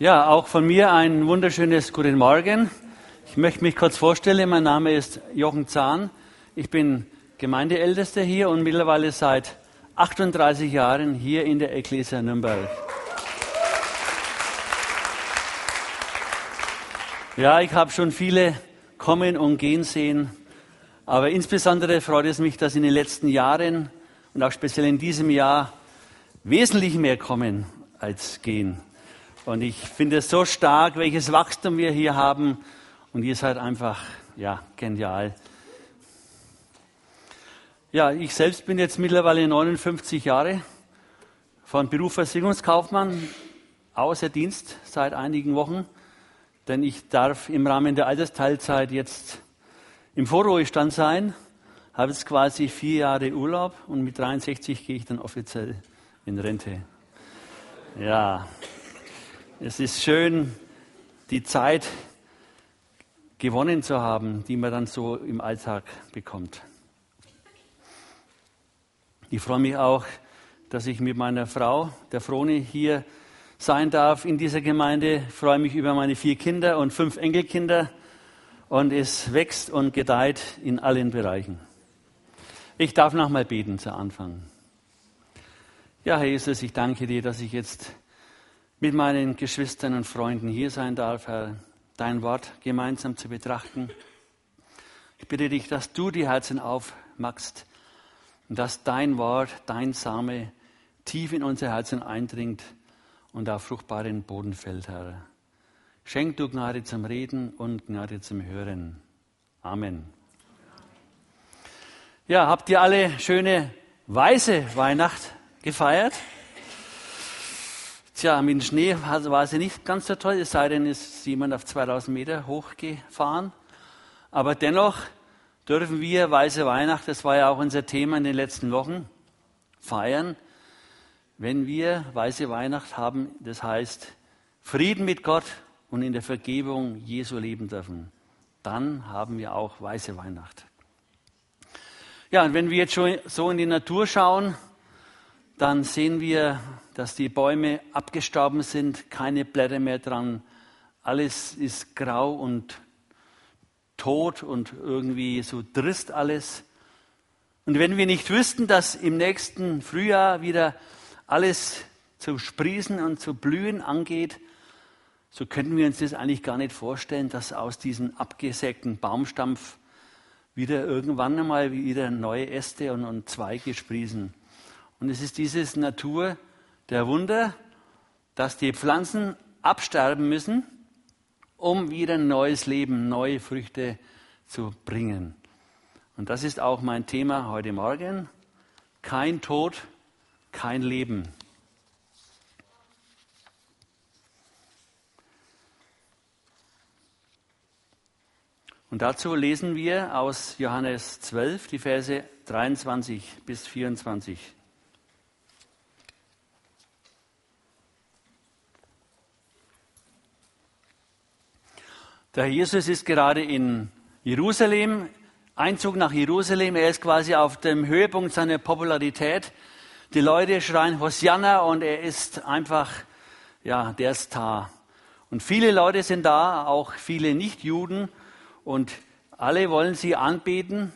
Ja, auch von mir ein wunderschönes Guten Morgen. Ich möchte mich kurz vorstellen. Mein Name ist Jochen Zahn. Ich bin Gemeindeältester hier und mittlerweile seit 38 Jahren hier in der Ecclesia Nürnberg. Ja, ich habe schon viele kommen und gehen sehen, aber insbesondere freut es mich, dass in den letzten Jahren und auch speziell in diesem Jahr wesentlich mehr kommen als gehen. Und ich finde es so stark, welches Wachstum wir hier haben. Und ihr seid einfach, ja, genial. Ja, ich selbst bin jetzt mittlerweile 59 Jahre von Beruf Versicherungskaufmann außer Dienst seit einigen Wochen, denn ich darf im Rahmen der Altersteilzeit jetzt im Vorruhestand sein, habe jetzt quasi vier Jahre Urlaub und mit 63 gehe ich dann offiziell in Rente. Ja, es ist schön, die Zeit gewonnen zu haben, die man dann so im Alltag bekommt. Ich freue mich auch, dass ich mit meiner Frau, der Froni, hier sein darf in dieser Gemeinde. Ich freue mich über meine vier Kinder und fünf Enkelkinder und es wächst und gedeiht in allen Bereichen. Ich darf nochmal beten zu Anfang. Ja, Herr Jesus, ich danke dir, dass ich jetzt mit meinen Geschwistern und Freunden hier sein darf, Herr, dein Wort gemeinsam zu betrachten. Ich bitte dich, dass du die Herzen aufmachst und dass dein Wort, dein Same tief in unser Herzen eindringt und auf fruchtbaren Boden fällt, Herr. Schenk du Gnade zum Reden und Gnade zum Hören. Amen. Ja, habt ihr alle schöne weiße Weihnacht gefeiert? Tja, mit dem Schnee war sie nicht ganz so toll, es sei denn, es ist jemand auf 2000 Meter hochgefahren. Aber dennoch dürfen wir Weiße Weihnacht, das war ja auch unser Thema in den letzten Wochen, feiern. Wenn wir Weiße Weihnacht haben, das heißt Frieden mit Gott und in der Vergebung Jesu leben dürfen, dann haben wir auch Weiße Weihnacht. Ja, und wenn wir jetzt schon so in die Natur schauen, dann sehen wir dass die Bäume abgestorben sind, keine Blätter mehr dran, alles ist grau und tot und irgendwie so trist alles. Und wenn wir nicht wüssten, dass im nächsten Frühjahr wieder alles zu sprießen und zu blühen angeht, so könnten wir uns das eigentlich gar nicht vorstellen, dass aus diesem abgesägten Baumstampf wieder irgendwann einmal wieder neue Äste und, und Zweige sprießen. Und es ist dieses Natur, der Wunder, dass die Pflanzen absterben müssen, um wieder neues Leben, neue Früchte zu bringen. Und das ist auch mein Thema heute Morgen. Kein Tod, kein Leben. Und dazu lesen wir aus Johannes 12 die Verse 23 bis 24. Der Jesus ist gerade in Jerusalem, Einzug nach Jerusalem. Er ist quasi auf dem Höhepunkt seiner Popularität. Die Leute schreien Hosianna und er ist einfach, ja, der Star. Und viele Leute sind da, auch viele Nichtjuden und alle wollen sie anbeten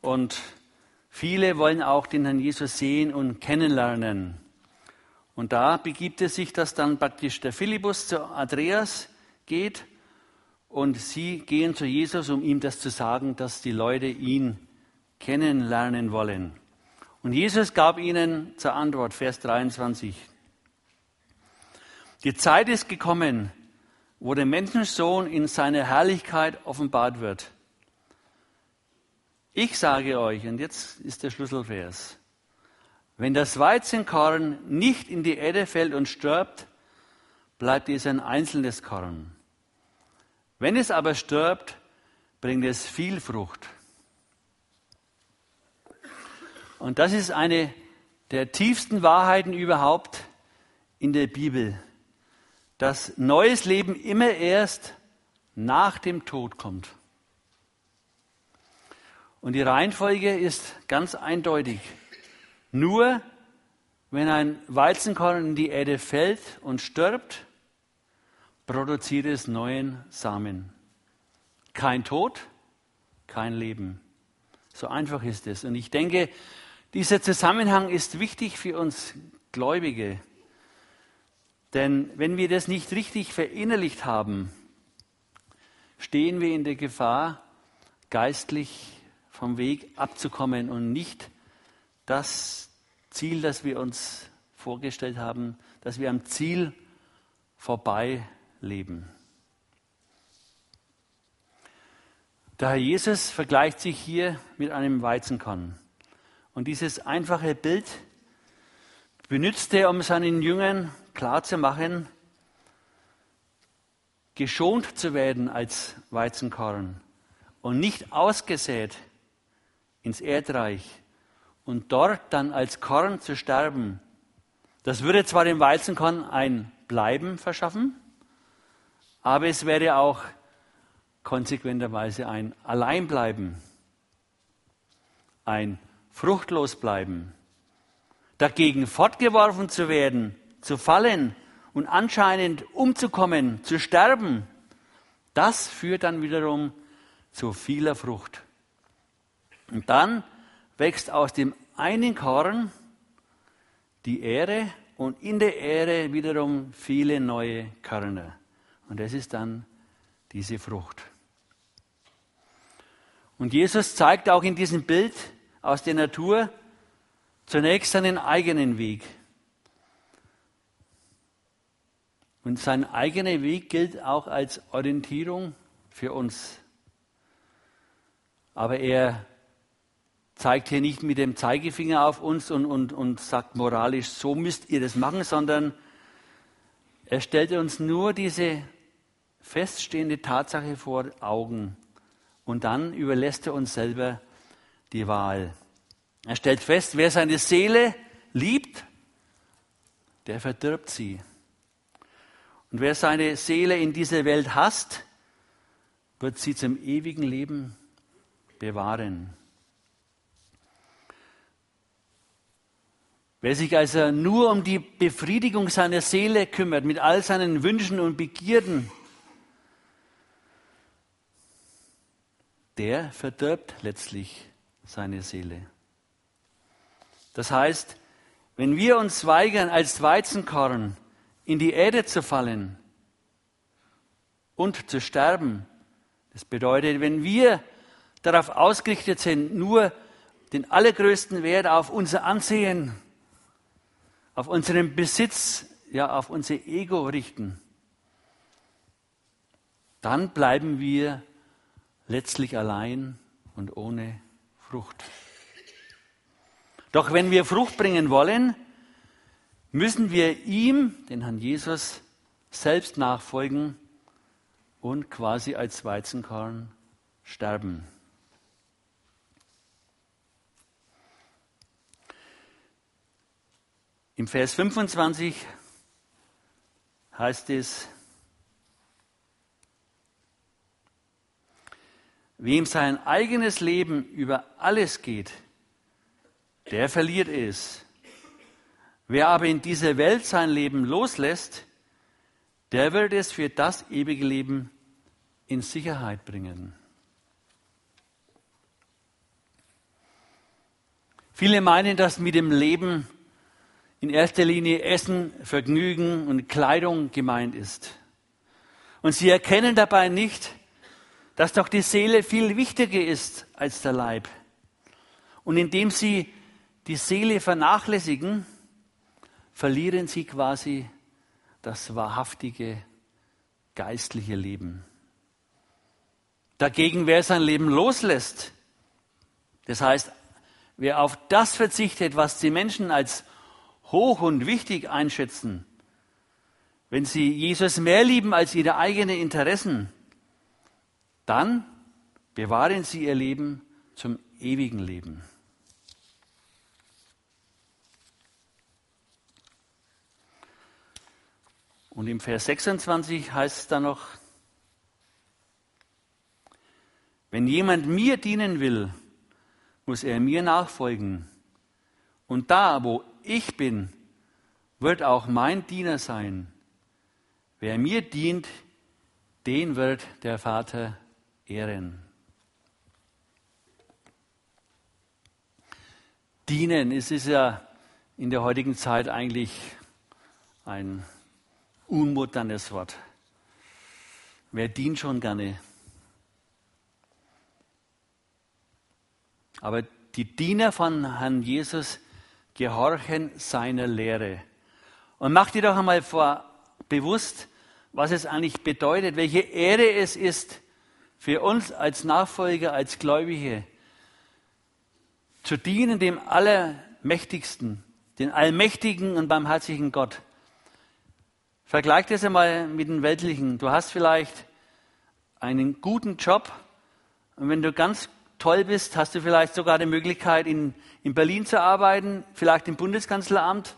und viele wollen auch den Herrn Jesus sehen und kennenlernen. Und da begibt es sich, dass dann praktisch der Philippus zu Andreas geht und sie gehen zu Jesus, um ihm das zu sagen, dass die Leute ihn kennenlernen wollen. Und Jesus gab ihnen zur Antwort, Vers 23, die Zeit ist gekommen, wo der Menschensohn in seiner Herrlichkeit offenbart wird. Ich sage euch, und jetzt ist der Schlüsselvers, wenn das Weizenkorn nicht in die Erde fällt und stirbt, bleibt es ein einzelnes Korn. Wenn es aber stirbt, bringt es viel Frucht. Und das ist eine der tiefsten Wahrheiten überhaupt in der Bibel, dass neues Leben immer erst nach dem Tod kommt. Und die Reihenfolge ist ganz eindeutig. Nur wenn ein Weizenkorn in die Erde fällt und stirbt, produziert es neuen Samen. Kein Tod, kein Leben. So einfach ist es. Und ich denke, dieser Zusammenhang ist wichtig für uns Gläubige. Denn wenn wir das nicht richtig verinnerlicht haben, stehen wir in der Gefahr, geistlich vom Weg abzukommen und nicht das Ziel, das wir uns vorgestellt haben, dass wir am Ziel vorbei leben. Der Herr Jesus vergleicht sich hier mit einem Weizenkorn. Und dieses einfache Bild benützt er, um seinen Jüngern klarzumachen, geschont zu werden als Weizenkorn und nicht ausgesät ins Erdreich und dort dann als Korn zu sterben. Das würde zwar dem Weizenkorn ein Bleiben verschaffen, aber es wäre auch konsequenterweise ein Alleinbleiben, ein Fruchtlosbleiben. Dagegen fortgeworfen zu werden, zu fallen und anscheinend umzukommen, zu sterben, das führt dann wiederum zu vieler Frucht. Und dann wächst aus dem einen Korn die Ähre und in der Ähre wiederum viele neue Körner. Und das ist dann diese Frucht. Und Jesus zeigt auch in diesem Bild aus der Natur zunächst seinen eigenen Weg. Und sein eigener Weg gilt auch als Orientierung für uns. Aber er zeigt hier nicht mit dem Zeigefinger auf uns und, und, und sagt moralisch, so müsst ihr das machen, sondern er stellt uns nur diese feststehende Tatsache vor Augen. Und dann überlässt er uns selber die Wahl. Er stellt fest, wer seine Seele liebt, der verdirbt sie. Und wer seine Seele in dieser Welt hasst, wird sie zum ewigen Leben bewahren. Wer sich also nur um die Befriedigung seiner Seele kümmert, mit all seinen Wünschen und Begierden, der verdirbt letztlich seine Seele. Das heißt, wenn wir uns weigern, als Weizenkorn in die Erde zu fallen und zu sterben, das bedeutet, wenn wir darauf ausgerichtet sind, nur den allergrößten Wert auf unser Ansehen, auf unseren Besitz, ja, auf unser Ego richten, dann bleiben wir letztlich allein und ohne Frucht. Doch wenn wir Frucht bringen wollen, müssen wir ihm, den Herrn Jesus, selbst nachfolgen und quasi als Weizenkorn sterben. Im Vers 25 heißt es, Wem sein eigenes Leben über alles geht, der verliert es. Wer aber in dieser Welt sein Leben loslässt, der wird es für das ewige Leben in Sicherheit bringen. Viele meinen, dass mit dem Leben in erster Linie Essen, Vergnügen und Kleidung gemeint ist. Und sie erkennen dabei nicht, dass doch die Seele viel wichtiger ist als der Leib. Und indem sie die Seele vernachlässigen, verlieren sie quasi das wahrhaftige geistliche Leben. Dagegen, wer sein Leben loslässt, das heißt, wer auf das verzichtet, was die Menschen als hoch und wichtig einschätzen, wenn sie Jesus mehr lieben als ihre eigenen Interessen, dann bewahren sie ihr Leben zum ewigen Leben. Und im Vers 26 heißt es dann noch, wenn jemand mir dienen will, muss er mir nachfolgen. Und da, wo ich bin, wird auch mein Diener sein. wer mir dient, den wird der Vater ehren. Dienen, es ist ja in der heutigen Zeit eigentlich ein unmoddernes Wort. Wer dient schon gerne? Aber die Diener von Herrn Jesus gehorchen seiner Lehre. Und mach dir doch einmal vor, bewusst, was es eigentlich bedeutet, welche Ehre es ist für uns als Nachfolger, als Gläubige, zu dienen dem Allermächtigsten, den allmächtigen und barmherzigen Gott. Vergleich das einmal mit dem Weltlichen. Du hast vielleicht einen guten Job und wenn du ganz toll bist, hast du vielleicht sogar die Möglichkeit, in, in Berlin zu arbeiten, vielleicht im Bundeskanzleramt.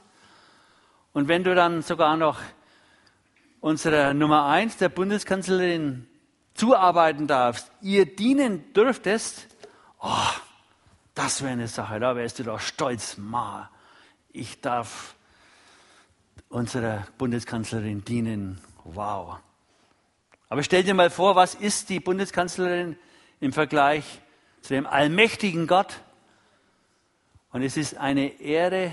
Und wenn du dann sogar noch unserer Nummer eins, der Bundeskanzlerin, zuarbeiten darfst, ihr dienen dürftest, oh, das wäre eine Sache, da wärst du doch stolz, Ma, ich darf unserer Bundeskanzlerin dienen. Wow. Aber stell dir mal vor, was ist die Bundeskanzlerin im Vergleich zu dem allmächtigen Gott? Und es ist eine Ehre,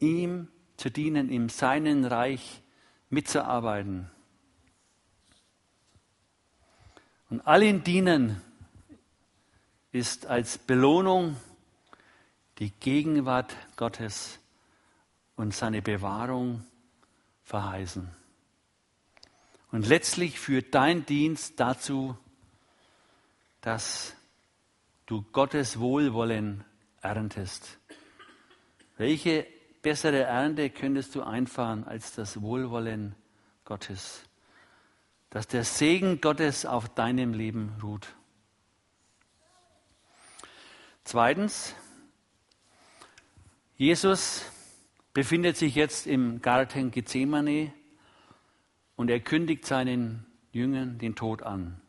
ihm zu dienen, in seinem Reich mitzuarbeiten. Und allen dienen ist als Belohnung die Gegenwart Gottes und seine Bewahrung verheißen. Und letztlich führt dein Dienst dazu, dass du Gottes Wohlwollen erntest. Welche bessere Ernte könntest du einfahren als das Wohlwollen Gottes? Dass der Segen Gottes auf deinem Leben ruht. Zweitens, Jesus befindet sich jetzt im Garten Gethsemane und er kündigt seinen Jüngern den Tod an.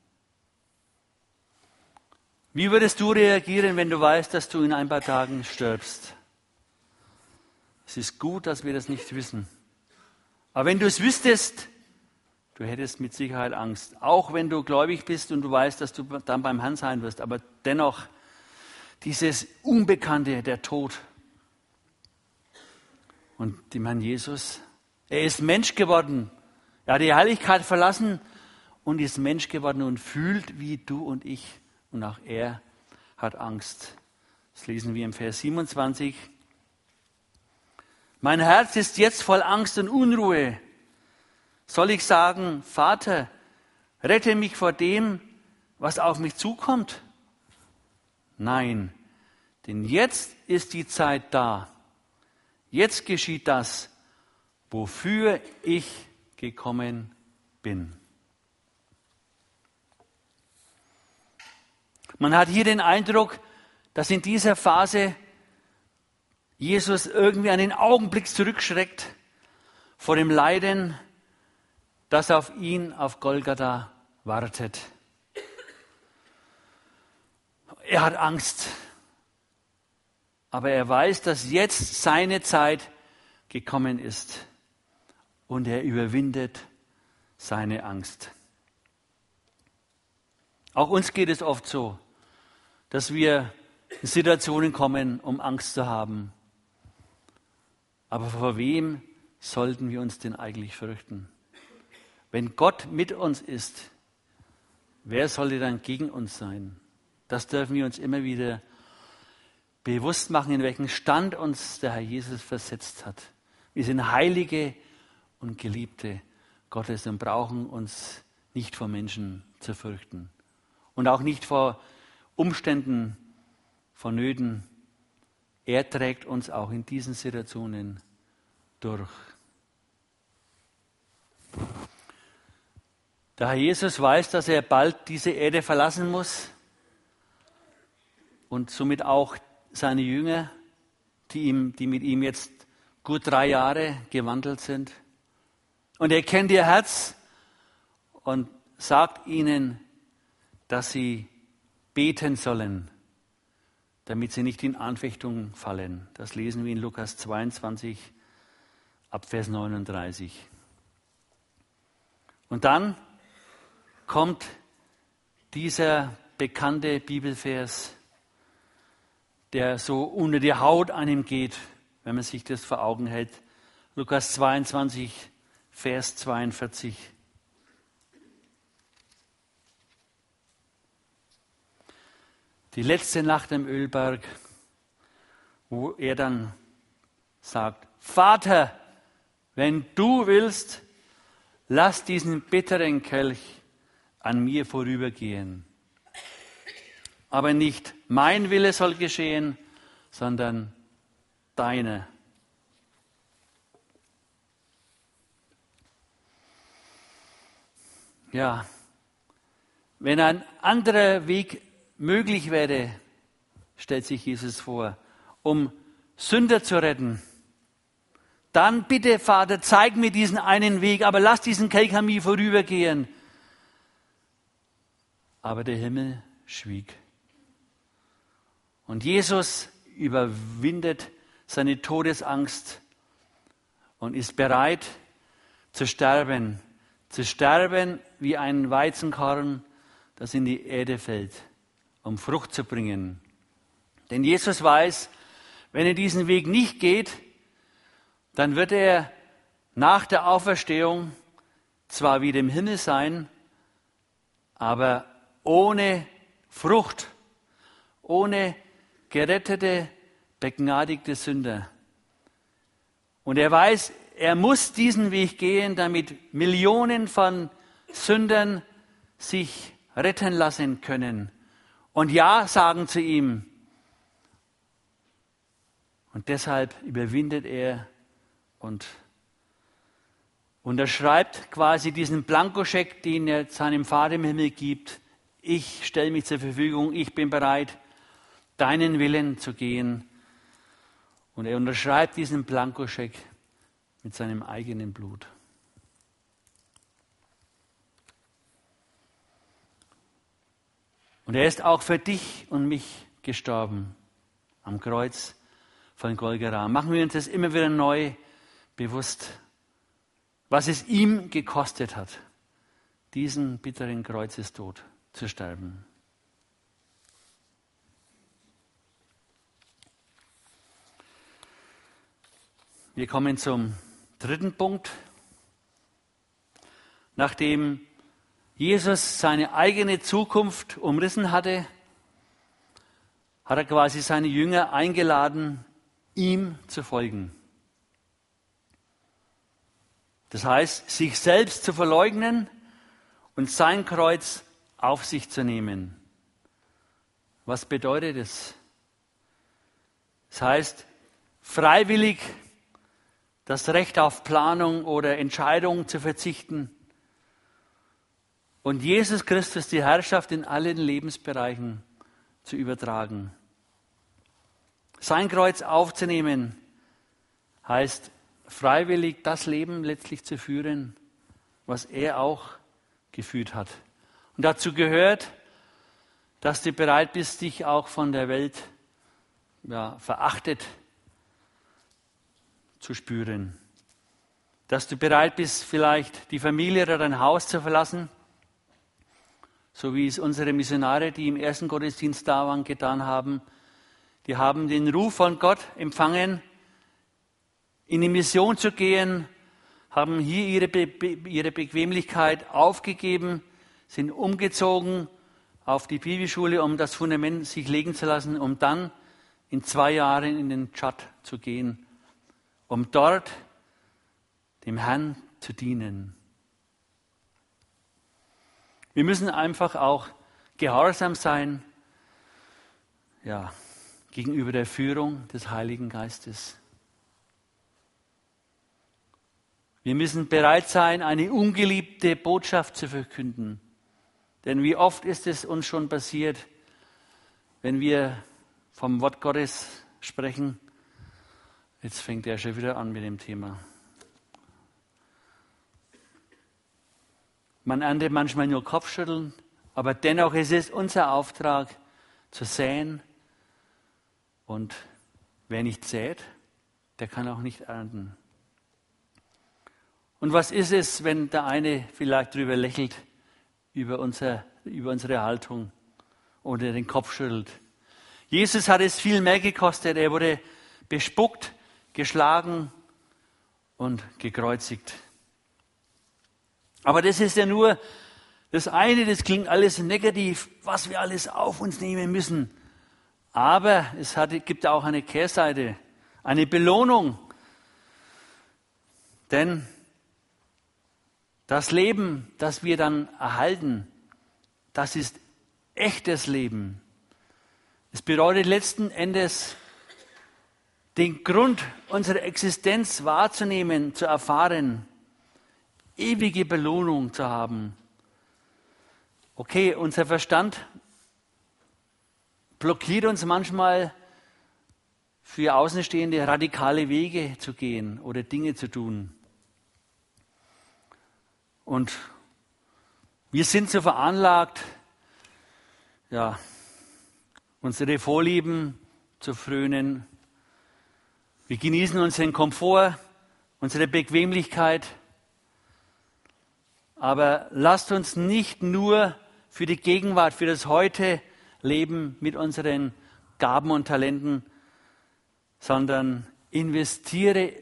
Wie würdest du reagieren, wenn du weißt, dass du in ein paar Tagen stirbst? Es ist gut, dass wir das nicht wissen. Aber wenn du es wüsstest, du hättest mit Sicherheit Angst. Auch wenn du gläubig bist und du weißt, dass du dann beim Herrn sein wirst. Aber dennoch, dieses Unbekannte, der Tod. Und dem Herrn Jesus, er ist Mensch geworden. Er hat die Heiligkeit verlassen und ist Mensch geworden und fühlt wie du und ich. Und auch er hat Angst. Das lesen wir im Vers 27. Mein Herz ist jetzt voll Angst und Unruhe. Soll ich sagen, Vater, rette mich vor dem, was auf mich zukommt? Nein, denn jetzt ist die Zeit da. Jetzt geschieht das, wofür ich gekommen bin. Man hat hier den Eindruck, dass in dieser Phase Jesus irgendwie einen Augenblick zurückschreckt vor dem Leiden, das auf ihn auf Golgatha wartet. Er hat Angst, aber er weiß, dass jetzt seine Zeit gekommen ist und er überwindet seine Angst. Auch uns geht es oft so, dass wir in Situationen kommen, um Angst zu haben. Aber vor wem sollten wir uns denn eigentlich fürchten? Wenn Gott mit uns ist, wer sollte dann gegen uns sein? Das dürfen wir uns immer wieder bewusst machen, in welchen Stand uns der Herr Jesus versetzt hat. Wir sind Heilige und Geliebte Gottes und brauchen uns nicht vor Menschen zu fürchten und auch nicht vor Umständen, vor Nöten, er trägt uns auch in diesen Situationen durch. Der Herr Jesus weiß, dass er bald diese Erde verlassen muss und somit auch seine Jünger, die, ihm, die mit ihm jetzt gut drei Jahre gewandelt sind. Und er kennt ihr Herz und sagt ihnen, dass sie beten sollen damit sie nicht in Anfechtung fallen. Das lesen wir in Lukas 22 ab Vers 39. Und dann kommt dieser bekannte Bibelvers, der so unter die Haut ihm geht, wenn man sich das vor Augen hält. Lukas 22, Vers 42. Die letzte Nacht im Ölberg, wo er dann sagt, Vater, wenn du willst, lass diesen bitteren Kelch an mir vorübergehen. Aber nicht mein Wille soll geschehen, sondern deine. Ja, wenn ein anderer Weg möglich wäre, stellt sich Jesus vor, um Sünder zu retten, dann bitte, Vater, zeig mir diesen einen Weg, aber lass diesen Kelch an mir vorübergehen. Aber der Himmel schwieg. Und Jesus überwindet seine Todesangst und ist bereit zu sterben, zu sterben wie ein Weizenkorn, das in die Erde fällt, um Frucht zu bringen. Denn Jesus weiß, wenn er diesen Weg nicht geht, dann wird er nach der Auferstehung zwar wieder im Himmel sein, aber ohne Frucht, ohne gerettete, begnadigte Sünder. Und er weiß, er muss diesen Weg gehen, damit Millionen von Sündern sich retten lassen können und Ja sagen zu ihm. Und deshalb überwindet er und unterschreibt quasi diesen Blankoscheck, den er seinem Vater im Himmel gibt. Ich stelle mich zur Verfügung, ich bin bereit, deinen Willen zu gehen. Und er unterschreibt diesen Blankoscheck mit seinem eigenen Blut. Und er ist auch für dich und mich gestorben am Kreuz von Golgotha. Machen wir uns das immer wieder neu bewusst, was es ihm gekostet hat, diesen bitteren Kreuzestod zu sterben. Wir kommen zum dritten Punkt. Nachdem Jesus seine eigene Zukunft umrissen hatte, hat er quasi seine Jünger eingeladen, ihm zu folgen. Das heißt, sich selbst zu verleugnen und sein Kreuz auf sich zu nehmen. Was bedeutet es? Das heißt, freiwillig das Recht auf Planung oder Entscheidung zu verzichten und Jesus Christus die Herrschaft in allen Lebensbereichen zu übertragen. Sein Kreuz aufzunehmen heißt freiwillig das Leben letztlich zu führen, was er auch geführt hat. Und dazu gehört, dass du bereit bist, dich auch von der Welt ja, verachtet zu spüren. Dass du bereit bist, vielleicht die Familie oder dein Haus zu verlassen, so wie es unsere Missionare, die im ersten Gottesdienst da waren, getan haben. Die haben den Ruf von Gott empfangen, in die Mission zu gehen, haben hier ihre, Be ihre Bequemlichkeit aufgegeben, sind umgezogen auf die Bibelschule, um das Fundament sich legen zu lassen, um dann in zwei Jahren in den Tschad zu gehen, um dort dem Herrn zu dienen. Wir müssen einfach auch gehorsam sein, ja, gegenüber der Führung des Heiligen Geistes. Wir müssen bereit sein, eine ungeliebte Botschaft zu verkünden. Denn wie oft ist es uns schon passiert, wenn wir vom Wort Gottes sprechen? Jetzt fängt er schon wieder an mit dem Thema. Man erntet manchmal nur Kopfschütteln, aber dennoch ist es unser Auftrag zu säen. Und wer nicht sät, der kann auch nicht ernten. Und was ist es, wenn der eine vielleicht drüber lächelt, über, unser, über unsere Haltung oder den Kopf schüttelt? Jesus hat es viel mehr gekostet. Er wurde bespuckt, geschlagen und gekreuzigt. Aber das ist ja nur das eine, das klingt alles negativ, was wir alles auf uns nehmen müssen. Aber es hat, gibt auch eine Kehrseite, eine Belohnung. Denn das Leben, das wir dann erhalten, das ist echtes Leben. Es bedeutet letzten Endes, den Grund unserer Existenz wahrzunehmen, zu erfahren, ewige Belohnung zu haben. Okay, unser Verstand blockiert uns manchmal für Außenstehende radikale Wege zu gehen oder Dinge zu tun. Und wir sind so veranlagt, ja, unsere Vorlieben zu frönen. Wir genießen unseren Komfort, unsere Bequemlichkeit. Aber lasst uns nicht nur für die Gegenwart, für das Heute leben mit unseren Gaben und Talenten, sondern investiere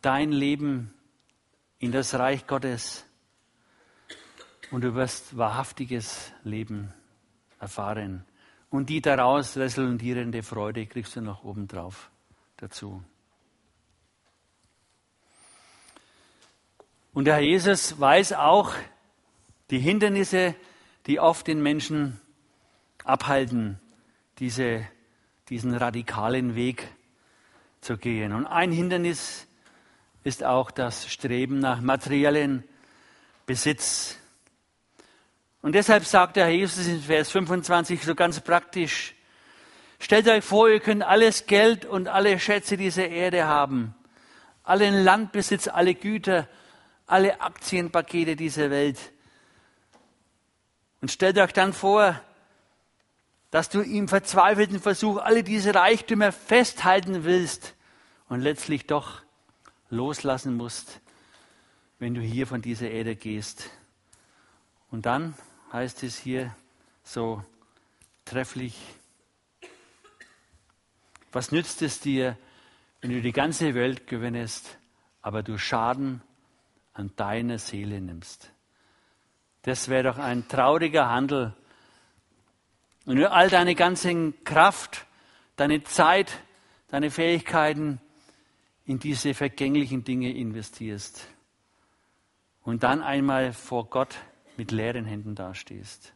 dein Leben in das Reich Gottes und du wirst wahrhaftiges Leben erfahren. Und die daraus resultierende Freude kriegst du noch obendrauf dazu. Und der Herr Jesus weiß auch die Hindernisse, die oft den Menschen abhalten, diese, diesen radikalen Weg zu gehen. Und ein Hindernis ist auch das Streben nach materiellen Besitz. Und deshalb sagt der Herr Jesus in Vers 25 so ganz praktisch, stellt euch vor, ihr könnt alles Geld und alle Schätze dieser Erde haben, allen Landbesitz, alle Güter, alle Aktienpakete dieser Welt. Und stellt euch dann vor, dass du im verzweifelten Versuch alle diese Reichtümer festhalten willst und letztlich doch loslassen musst, wenn du hier von dieser Erde gehst. Und dann heißt es hier so trefflich, was nützt es dir, wenn du die ganze Welt gewinnest, aber du Schaden an deiner Seele nimmst? Das wäre doch ein trauriger Handel. Und du all deine ganze Kraft, deine Zeit, deine Fähigkeiten in diese vergänglichen Dinge investierst und dann einmal vor Gott mit leeren Händen dastehst.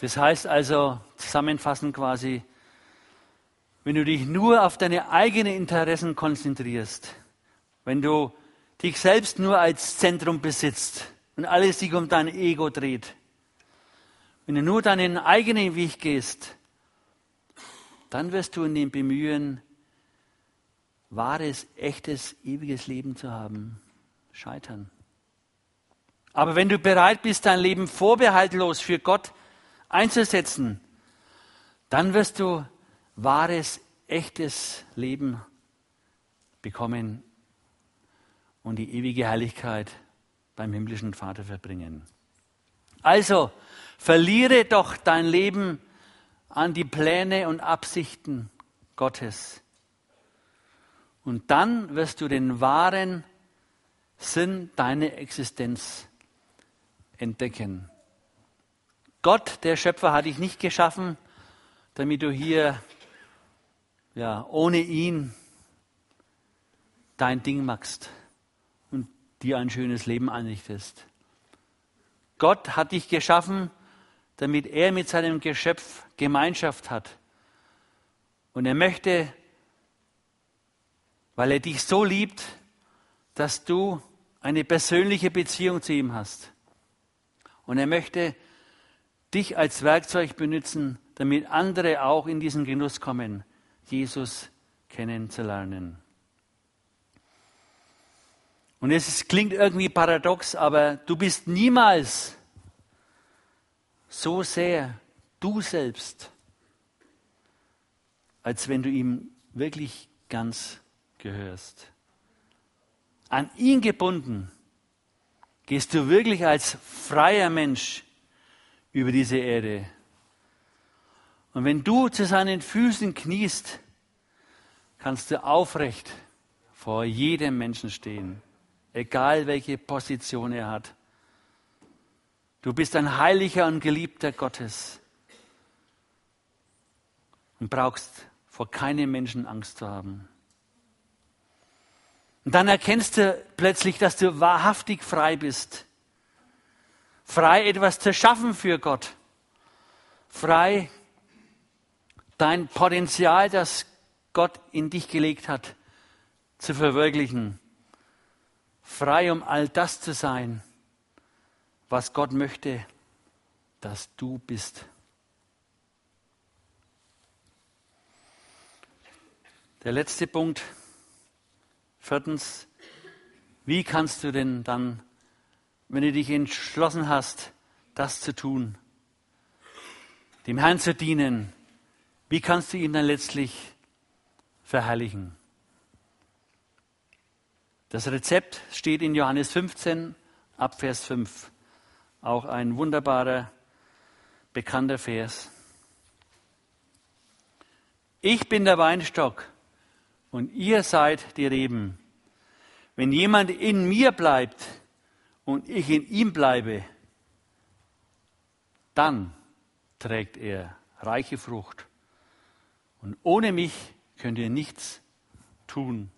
Das heißt also, zusammenfassend quasi, wenn du dich nur auf deine eigenen Interessen konzentrierst, wenn du dich selbst nur als Zentrum besitzt und alles sich um dein Ego dreht, wenn du nur deinen eigenen Weg gehst, dann wirst du in dem Bemühen, wahres, echtes, ewiges Leben zu haben, scheitern. Aber wenn du bereit bist, dein Leben vorbehaltlos für Gott einzusetzen, dann wirst du wahres, echtes Leben bekommen und die ewige Herrlichkeit beim himmlischen Vater verbringen. Also, verliere doch dein Leben an die Pläne und Absichten Gottes. Und dann wirst du den wahren Sinn deiner Existenz entdecken. Gott, der Schöpfer, hat dich nicht geschaffen, damit du hier ja, ohne ihn dein Ding machst und dir ein schönes Leben einrichtest. Gott hat dich geschaffen, damit er mit seinem Geschöpf Gemeinschaft hat. Und er möchte, weil er dich so liebt, dass du eine persönliche Beziehung zu ihm hast. Und er möchte dich als Werkzeug benutzen, damit andere auch in diesen Genuss kommen, Jesus kennenzulernen. Und es klingt irgendwie paradox, aber du bist niemals so sehr du selbst als wenn du ihm wirklich ganz gehörst. An ihn gebunden gehst du wirklich als freier Mensch über diese Erde. Und wenn du zu seinen Füßen kniest, kannst du aufrecht vor jedem Menschen stehen, egal welche Position er hat. Du bist ein heiliger und geliebter Gottes und brauchst vor keinem Menschen Angst zu haben. Und dann erkennst du plötzlich, dass du wahrhaftig frei bist. Frei etwas zu schaffen für Gott. Frei dein Potenzial, das Gott in dich gelegt hat, zu verwirklichen. Frei, um all das zu sein, was Gott möchte, dass du bist. Der letzte Punkt. Viertens, wie kannst du denn dann, wenn du dich entschlossen hast, das zu tun, dem Herrn zu dienen, wie kannst du ihn dann letztlich verherrlichen? Das Rezept steht in Johannes 15 ab Vers 5. Auch ein wunderbarer, bekannter Vers. Ich bin der Weinstock und ihr seid die Reben. Wenn jemand in mir bleibt und ich in ihm bleibe, dann trägt er reiche Frucht. Und ohne mich könnt ihr nichts tun.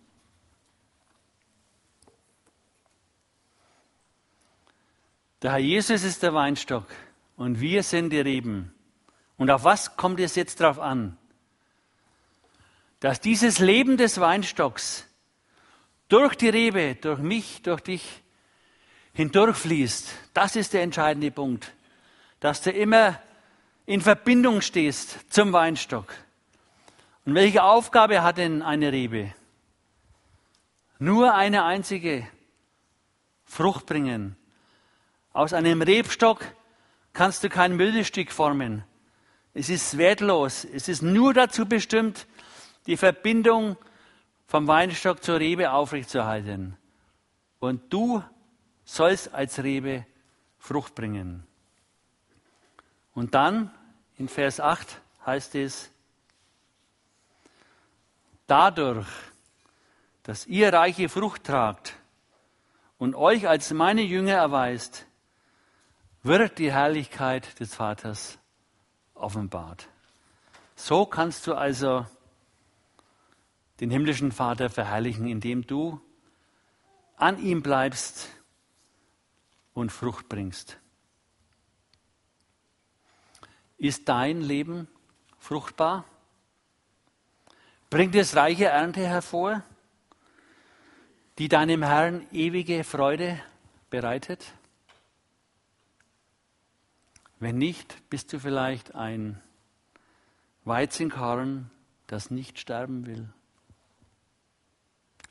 Der Herr Jesus ist der Weinstock und wir sind die Reben. Und auf was kommt es jetzt drauf an? Dass dieses Leben des Weinstocks durch die Rebe, durch mich, durch dich hindurchfließt. Das ist der entscheidende Punkt. Dass du immer in Verbindung stehst zum Weinstock. Und welche Aufgabe hat denn eine Rebe? Nur eine einzige Frucht bringen. Aus einem Rebstock kannst du kein Müllstück formen. Es ist wertlos. Es ist nur dazu bestimmt, die Verbindung vom Weinstock zur Rebe aufrechtzuerhalten. Und du sollst als Rebe Frucht bringen. Und dann in Vers 8 heißt es, dadurch, dass ihr reiche Frucht tragt und euch als meine Jünger erweist, wird die Herrlichkeit des Vaters offenbart. So kannst du also den himmlischen Vater verherrlichen, indem du an ihm bleibst und Frucht bringst. Ist dein Leben fruchtbar? Bringt es reiche Ernte hervor, die deinem Herrn ewige Freude bereitet? Wenn nicht, bist du vielleicht ein Weizenkorn, das nicht sterben will.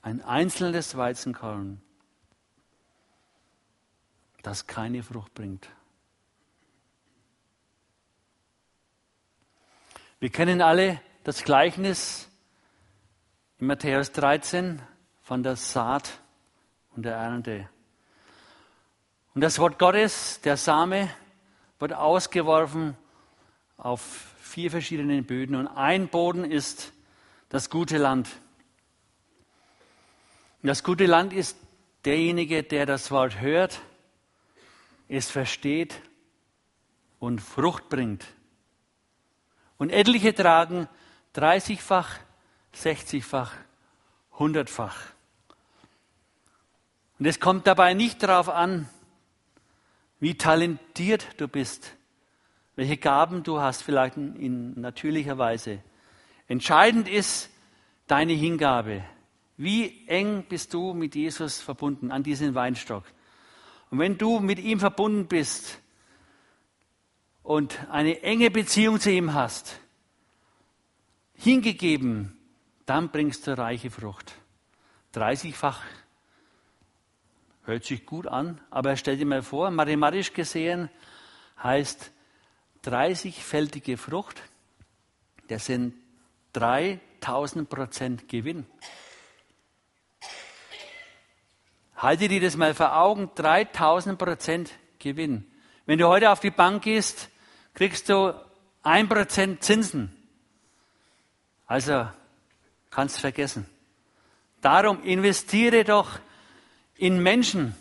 Ein einzelnes Weizenkorn, das keine Frucht bringt. Wir kennen alle das Gleichnis in Matthäus 13 von der Saat und der Ernte. Und das Wort Gottes, der Same, wird ausgeworfen auf vier verschiedene Böden. Und ein Boden ist das gute Land. Das gute Land ist derjenige, der das Wort hört, es versteht und Frucht bringt. Und etliche tragen 30-fach, 60-fach, 100-fach. Und es kommt dabei nicht darauf an, wie talentiert du bist, welche Gaben du hast, vielleicht in natürlicher Weise. Entscheidend ist deine Hingabe, wie eng bist du mit Jesus verbunden an diesen Weinstock? Und wenn du mit ihm verbunden bist und eine enge Beziehung zu ihm hast, hingegeben, dann bringst du reiche Frucht. 30-fach hört sich gut an, aber stell dir mal vor, mathematisch gesehen heißt 30-fältige Frucht, das sind 3000 Prozent Gewinn. Halte dir das mal vor Augen, 3000 Prozent Gewinn. Wenn du heute auf die Bank gehst, kriegst du 1 Prozent Zinsen. Also kannst vergessen. Darum investiere doch in Menschen.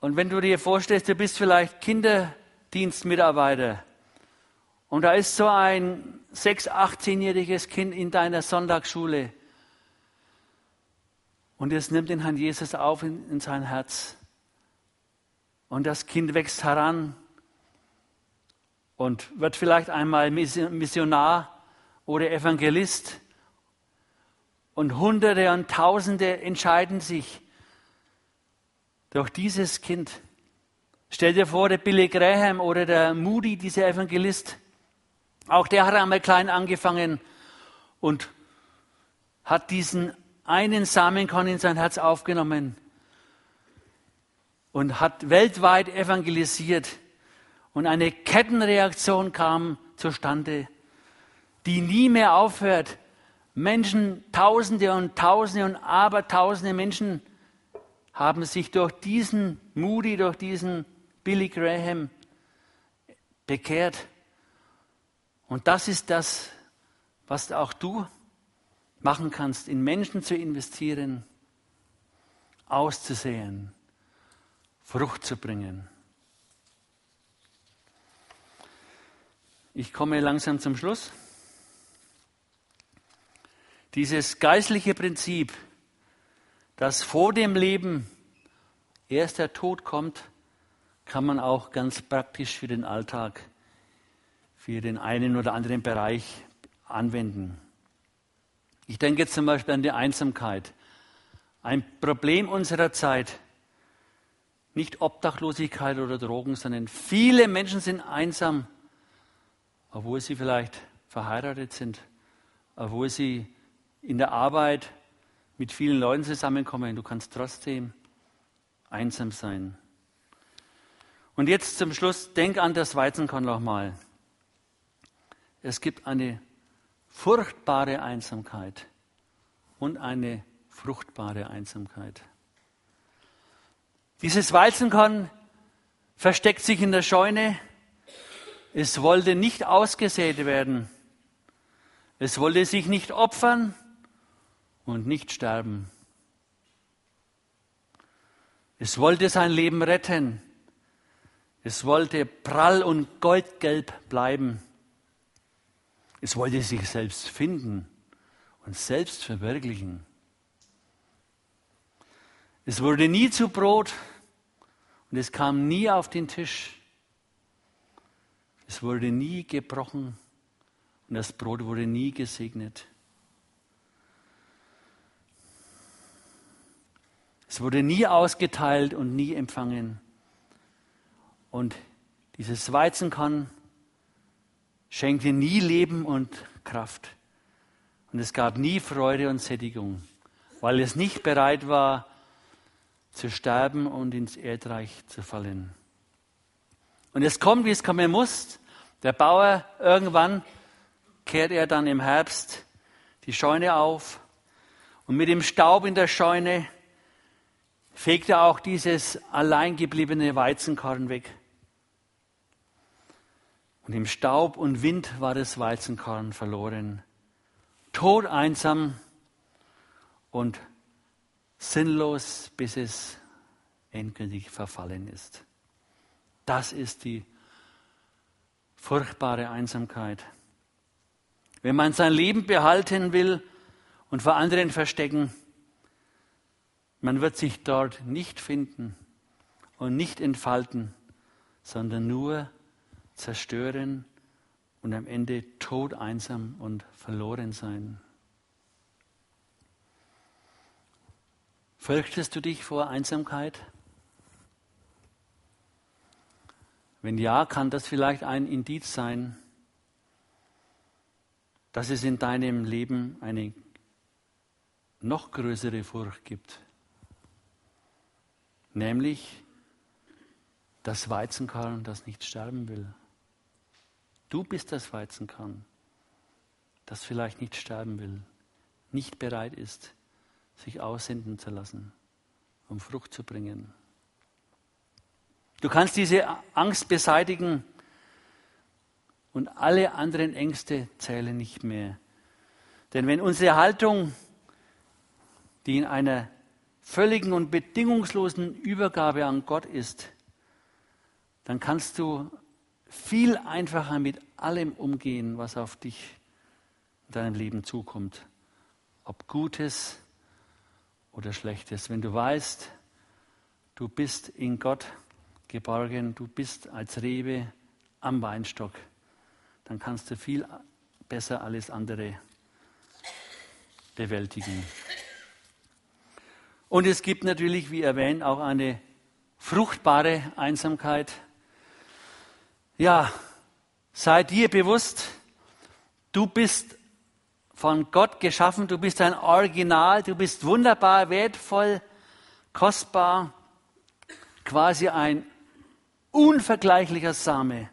Und wenn du dir vorstellst, du bist vielleicht Kinderdienstmitarbeiter und da ist so ein 6-, 18-jähriges Kind in deiner Sonntagsschule und es nimmt den Herrn Jesus auf in, in sein Herz. Und das Kind wächst heran und wird vielleicht einmal Missionar oder Evangelist. Und Hunderte und Tausende entscheiden sich durch dieses Kind. Stell dir vor, der Billy Graham oder der Moody, dieser Evangelist, auch der hat einmal klein angefangen und hat diesen einen Samenkorn in sein Herz aufgenommen und hat weltweit evangelisiert. Und eine Kettenreaktion kam zustande, die nie mehr aufhört. Menschen, Tausende und Tausende und Abertausende Menschen haben sich durch diesen Moody, durch diesen Billy Graham bekehrt. Und das ist das, was auch du machen kannst, in Menschen zu investieren, auszusehen, Frucht zu bringen. Ich komme langsam zum Schluss. Dieses geistliche Prinzip, dass vor dem Leben erst der Tod kommt, kann man auch ganz praktisch für den Alltag, für den einen oder anderen Bereich anwenden. Ich denke jetzt zum Beispiel an die Einsamkeit. Ein Problem unserer Zeit. Nicht Obdachlosigkeit oder Drogen, sondern viele Menschen sind einsam, obwohl sie vielleicht verheiratet sind, obwohl sie in der Arbeit mit vielen Leuten zusammenkommen. Du kannst trotzdem einsam sein. Und jetzt zum Schluss, denk an das Weizenkorn nochmal. Es gibt eine furchtbare Einsamkeit und eine fruchtbare Einsamkeit. Dieses Weizenkorn versteckt sich in der Scheune. Es wollte nicht ausgesät werden. Es wollte sich nicht opfern und nicht sterben. Es wollte sein Leben retten. Es wollte prall und goldgelb bleiben. Es wollte sich selbst finden und selbst verwirklichen. Es wurde nie zu Brot und es kam nie auf den Tisch. Es wurde nie gebrochen und das Brot wurde nie gesegnet. Es wurde nie ausgeteilt und nie empfangen. Und dieses Weizenkorn schenkte nie Leben und Kraft. Und es gab nie Freude und Sättigung, weil es nicht bereit war, zu sterben und ins Erdreich zu fallen. Und es kommt, wie es kommen muss. Der Bauer, irgendwann kehrt er dann im Herbst die Scheune auf und mit dem Staub in der Scheune fegt er auch dieses allein gebliebene Weizenkorn weg. Und im Staub und Wind war das Weizenkorn verloren. Tod einsam und sinnlos, bis es endgültig verfallen ist. Das ist die furchtbare Einsamkeit. Wenn man sein Leben behalten will und vor anderen verstecken, man wird sich dort nicht finden und nicht entfalten, sondern nur zerstören und am Ende tot, einsam und verloren sein. Fürchtest du dich vor Einsamkeit? Wenn ja, kann das vielleicht ein Indiz sein, dass es in deinem Leben eine noch größere Furcht gibt, nämlich das Weizenkorn, das nicht sterben will. Du bist das Weizenkorn, das vielleicht nicht sterben will, nicht bereit ist, sich aussenden zu lassen, um Frucht zu bringen. Du kannst diese Angst beseitigen und alle anderen Ängste zählen nicht mehr. Denn wenn unsere Haltung, die in einer völligen und bedingungslosen Übergabe an Gott ist, dann kannst du viel einfacher mit allem umgehen, was auf dich in deinem Leben zukommt. Ob Gutes oder Schlechtes. Wenn du weißt, du bist in Gott geborgen, du bist als Rebe am Weinstock, dann kannst du viel besser alles andere bewältigen. Und es gibt natürlich, wie erwähnt, auch eine fruchtbare Einsamkeit. Ja, sei dir bewusst, du bist von Gott geschaffen, du bist ein Original, du bist wunderbar, wertvoll, kostbar, quasi ein unvergleichlicher Same.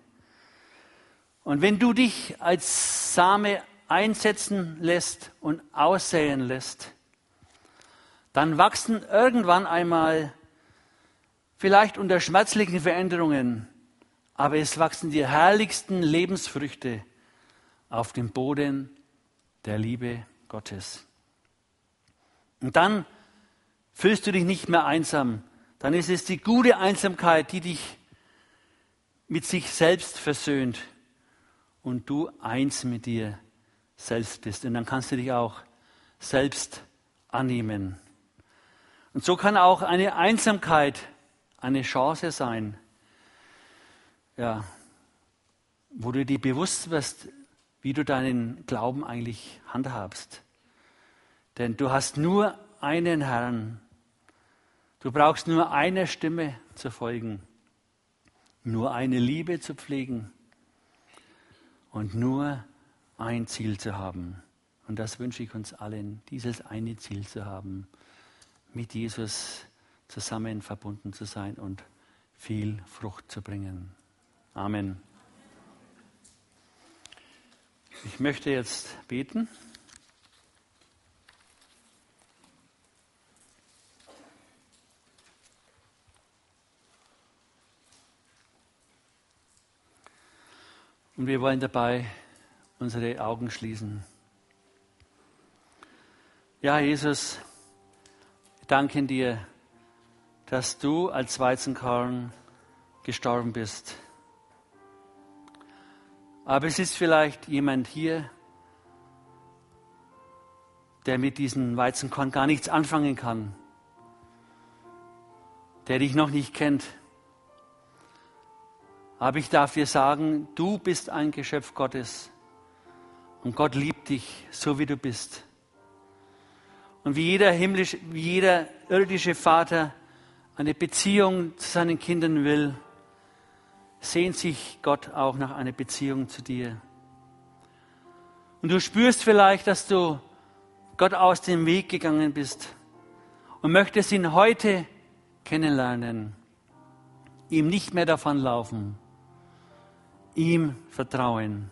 Und wenn du dich als Same einsetzen lässt und aussäen lässt, dann wachsen irgendwann einmal, vielleicht unter schmerzlichen Veränderungen, aber es wachsen die herrlichsten Lebensfrüchte auf dem Boden der Liebe Gottes. Und dann fühlst du dich nicht mehr einsam. Dann ist es die gute Einsamkeit, die dich mit sich selbst versöhnt und du eins mit dir selbst bist. Und dann kannst du dich auch selbst annehmen. Und so kann auch eine Einsamkeit eine Chance sein, ja, wo du dir bewusst wirst, wie du deinen Glauben eigentlich handhabst. Denn du hast nur einen Herrn. Du brauchst nur eine Stimme zu folgen nur eine Liebe zu pflegen und nur ein Ziel zu haben. Und das wünsche ich uns allen, dieses eine Ziel zu haben, mit Jesus zusammen verbunden zu sein und viel Frucht zu bringen. Amen. Ich möchte jetzt beten. Und wir wollen dabei unsere Augen schließen. Ja, Jesus, wir danken dir, dass du als Weizenkorn gestorben bist. Aber es ist vielleicht jemand hier, der mit diesem Weizenkorn gar nichts anfangen kann, der dich noch nicht kennt. Aber ich darf dir sagen, du bist ein Geschöpf Gottes und Gott liebt dich so wie du bist. Und wie jeder himmlische, wie jeder irdische Vater eine Beziehung zu seinen Kindern will, sehnt sich Gott auch nach einer Beziehung zu dir. Und du spürst vielleicht, dass du Gott aus dem Weg gegangen bist und möchtest ihn heute kennenlernen, ihm nicht mehr davonlaufen ihm vertrauen.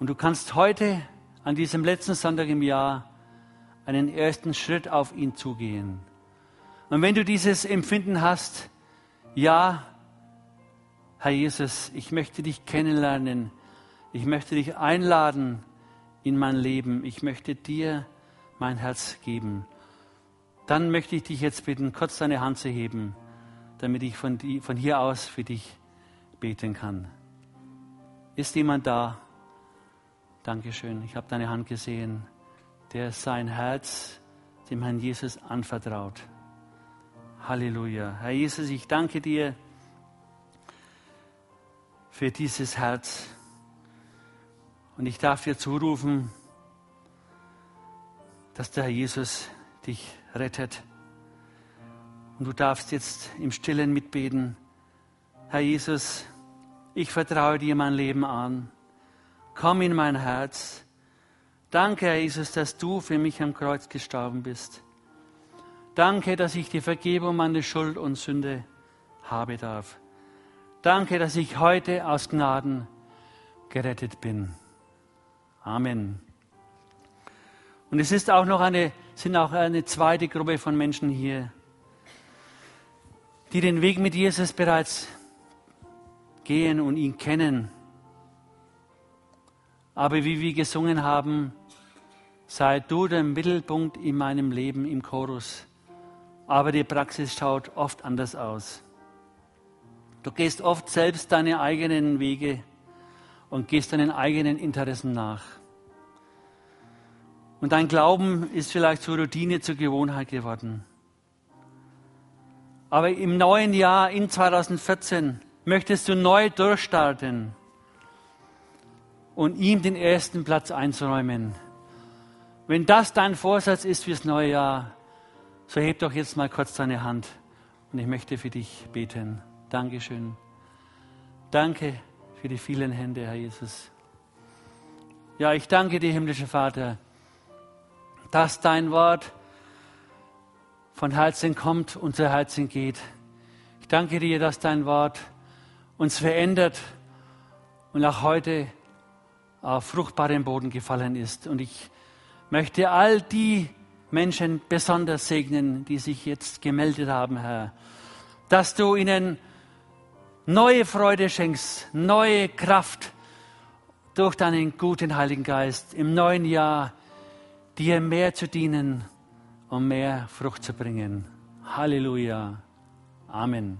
Und du kannst heute, an diesem letzten Sonntag im Jahr, einen ersten Schritt auf ihn zugehen. Und wenn du dieses Empfinden hast, ja, Herr Jesus, ich möchte dich kennenlernen, ich möchte dich einladen in mein Leben, ich möchte dir mein Herz geben, dann möchte ich dich jetzt bitten, kurz deine Hand zu heben damit ich von, die, von hier aus für dich beten kann. Ist jemand da? Dankeschön, ich habe deine Hand gesehen, der sein Herz dem Herrn Jesus anvertraut. Halleluja. Herr Jesus, ich danke dir für dieses Herz. Und ich darf dir zurufen, dass der Herr Jesus dich rettet. Und du darfst jetzt im Stillen mitbeten. Herr Jesus, ich vertraue dir mein Leben an. Komm in mein Herz. Danke, Herr Jesus, dass du für mich am Kreuz gestorben bist. Danke, dass ich die Vergebung meiner Schuld und Sünde habe darf. Danke, dass ich heute aus Gnaden gerettet bin. Amen. Und es ist auch noch eine, sind auch eine zweite Gruppe von Menschen hier, die den Weg mit Jesus bereits gehen und ihn kennen. Aber wie wir gesungen haben, sei du der Mittelpunkt in meinem Leben im Chorus. Aber die Praxis schaut oft anders aus. Du gehst oft selbst deine eigenen Wege und gehst deinen eigenen Interessen nach. Und dein Glauben ist vielleicht zur Routine, zur Gewohnheit geworden. Aber im neuen Jahr, in 2014, möchtest du neu durchstarten und ihm den ersten Platz einzuräumen. Wenn das dein Vorsatz ist fürs neue Jahr, so heb doch jetzt mal kurz deine Hand und ich möchte für dich beten. Dankeschön. Danke für die vielen Hände, Herr Jesus. Ja, ich danke dir, himmlischer Vater, dass dein Wort von Herzen kommt und zu Herzen geht. Ich danke dir, dass dein Wort uns verändert und auch heute auf fruchtbaren Boden gefallen ist. Und ich möchte all die Menschen besonders segnen, die sich jetzt gemeldet haben, Herr, dass du ihnen neue Freude schenkst, neue Kraft durch deinen guten Heiligen Geist im neuen Jahr, dir mehr zu dienen und mehr Frucht zu bringen. Halleluja. Amen.